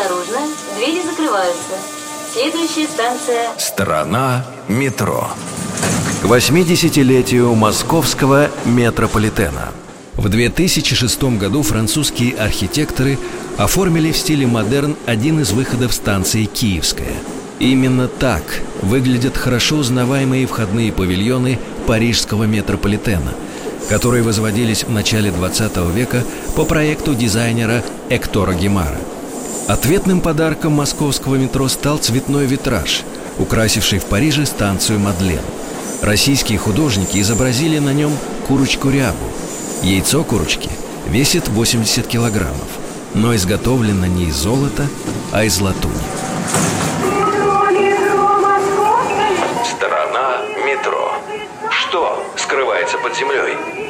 Осторожно, двери закрываются. Следующая станция... Страна метро. К 80-летию московского метрополитена. В 2006 году французские архитекторы оформили в стиле модерн один из выходов станции «Киевская». Именно так выглядят хорошо узнаваемые входные павильоны парижского метрополитена, которые возводились в начале 20 века по проекту дизайнера Эктора Гемара. Ответным подарком московского метро стал цветной витраж, украсивший в Париже станцию Мадлен. Российские художники изобразили на нем курочку-рябу. Яйцо курочки весит 80 килограммов, но изготовлено не из золота, а из латуни. Страна метро. Что скрывается под землей?